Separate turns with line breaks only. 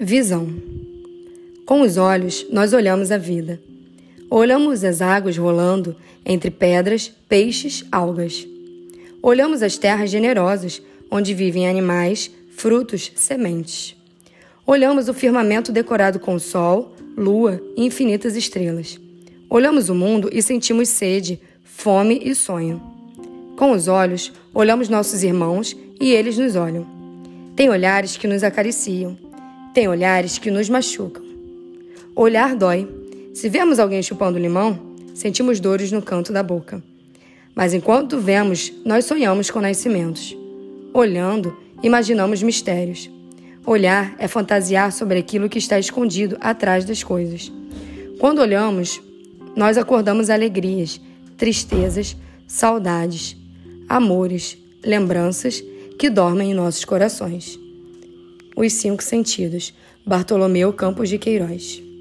Visão. Com os olhos, nós olhamos a vida. Olhamos as águas rolando entre pedras, peixes, algas. Olhamos as terras generosas, onde vivem animais, frutos, sementes. Olhamos o firmamento decorado com sol, lua e infinitas estrelas. Olhamos o mundo e sentimos sede, fome e sonho. Com os olhos, olhamos nossos irmãos e eles nos olham. Tem olhares que nos acariciam, tem olhares que nos machucam. Olhar dói. Se vemos alguém chupando limão, sentimos dores no canto da boca. Mas enquanto vemos, nós sonhamos com nascimentos. Olhando, imaginamos mistérios. Olhar é fantasiar sobre aquilo que está escondido atrás das coisas. Quando olhamos, nós acordamos alegrias, tristezas, saudades, amores, lembranças que dormem em nossos corações. Os Cinco Sentidos, Bartolomeu Campos de Queiroz.